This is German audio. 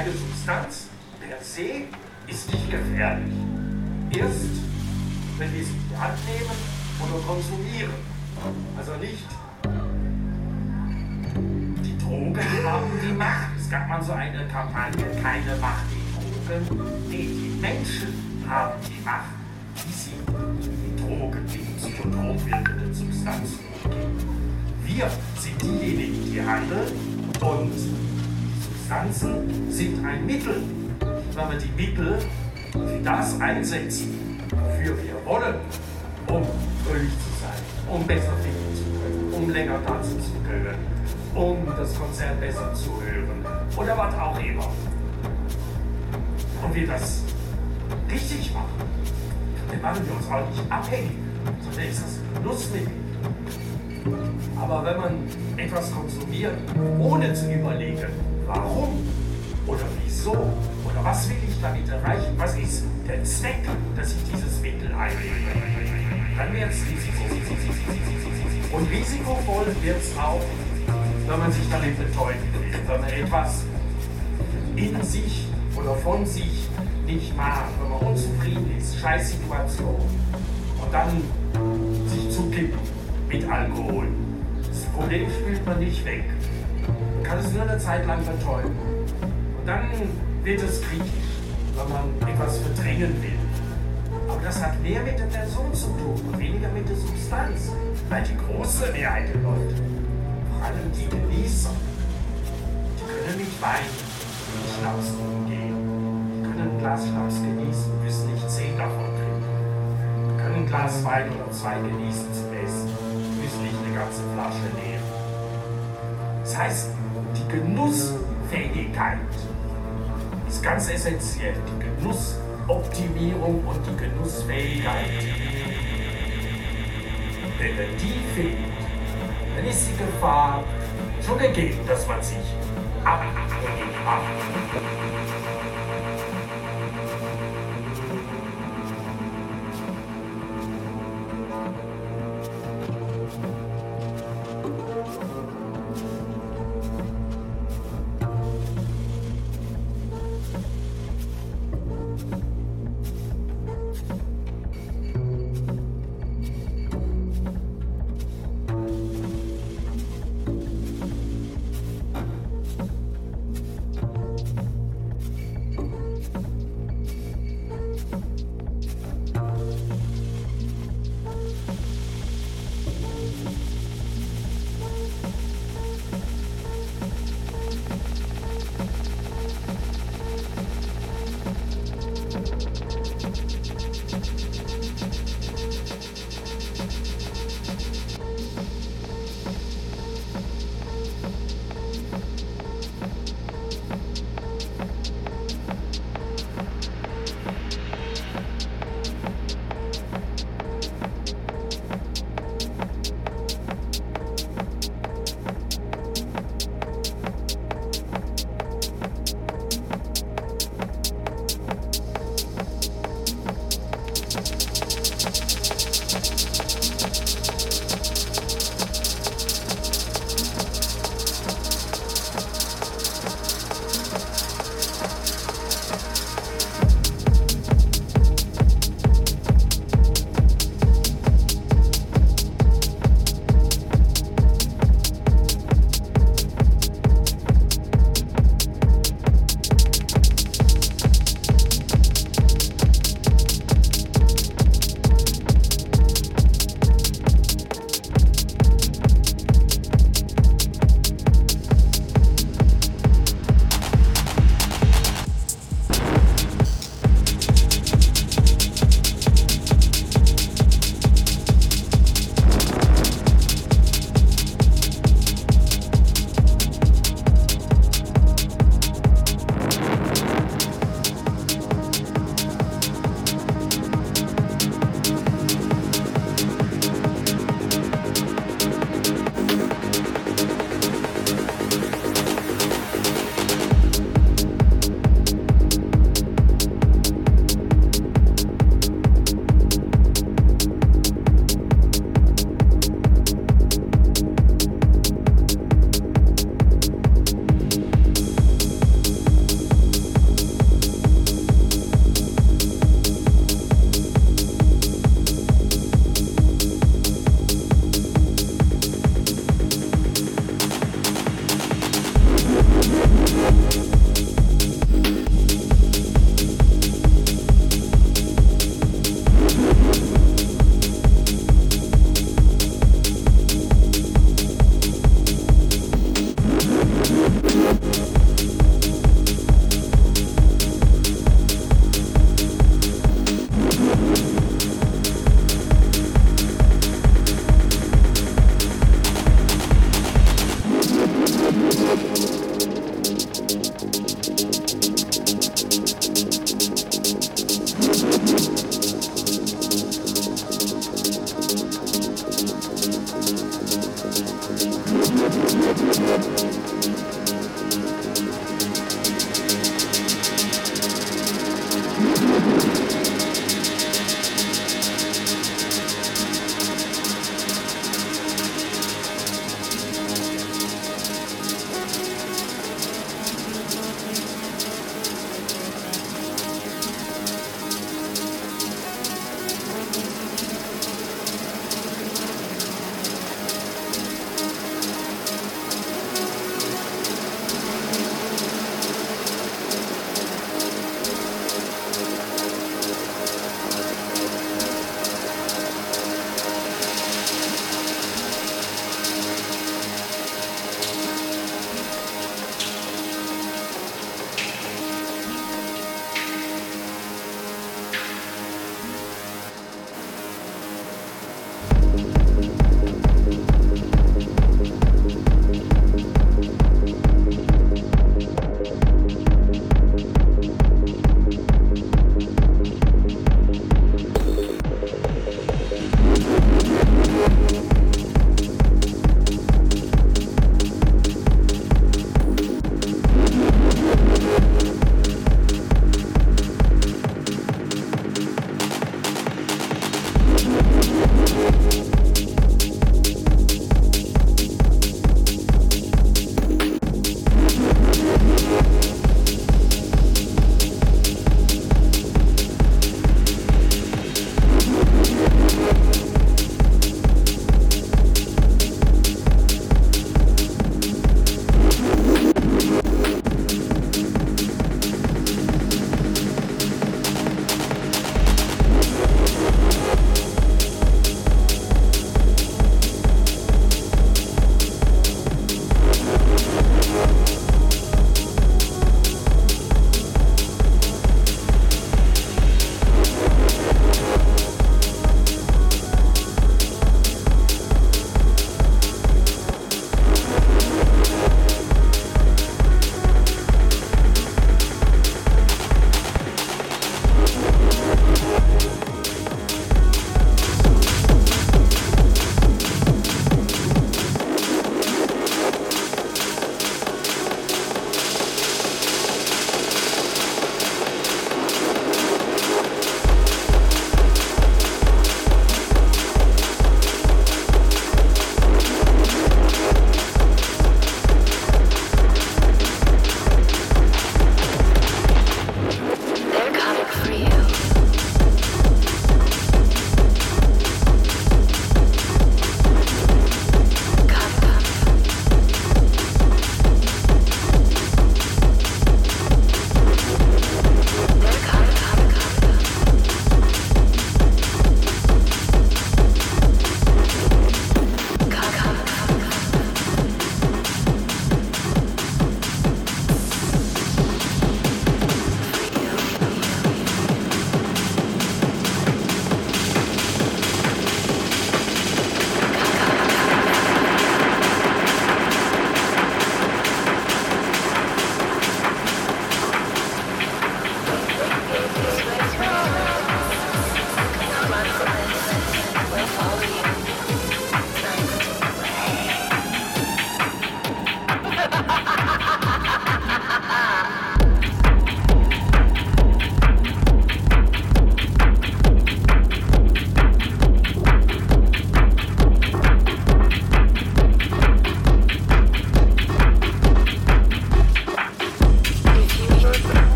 Eine Substanz per se ist nicht gefährlich. Erst, wenn wir sie in die Hand nehmen oder konsumieren. Also nicht die Drogen haben die Macht. Es gab mal so eine Kampagne, keine Macht die Drogen. Nee, die Menschen haben die Macht, wie sie die Drogen, die psychotrop wirkenden Substanzen umgehen. Wir sind diejenigen, die handeln und die Substanzen sind ein Mittel. Wenn wir die Mittel für das einsetzen, wofür wir wollen, um fröhlich zu sein, um besser finden zu können, um länger tanzen zu können, um das Konzert besser zu hören oder was auch immer. Und wir das richtig machen, dann machen wir uns auch nicht abhängig, sondern ist das Lustmittel. Aber wenn man etwas konsumiert, ohne zu überlegen, warum oder wieso oder was will ich damit erreichen, was ist der Zweck, dass ich dieses Mittel einlege, dann wird es risikovoll. Und risikovoll wird es auch, wenn man sich damit betäubt wenn man etwas in sich oder von sich nicht mag, wenn man unzufrieden ist, scheiß Situation und dann sich zukippen mit Alkohol. Das Problem spült man nicht weg. Kann es nur eine Zeit lang betäuben. Und dann wird es kritisch, wenn man etwas verdrängen will. Aber das hat mehr mit der Person zu tun und weniger mit der Substanz. Weil die große Mehrheit der Leute, vor allem die Genießer, die können nicht Wein mit Schnaps umgehen. Die können ein Glas Schnaps genießen, müssen nicht zehn davon trinken. Die können ein Glas Wein oder zwei genießen zum Essen, müssen nicht eine ganze Flasche nehmen. Das heißt, die Genussfähigkeit ist ganz essentiell. Die Genussoptimierung und die Genussfähigkeit. Wenn man die findet, dann ist die Gefahr schon gegeben, dass man sich abhängig macht.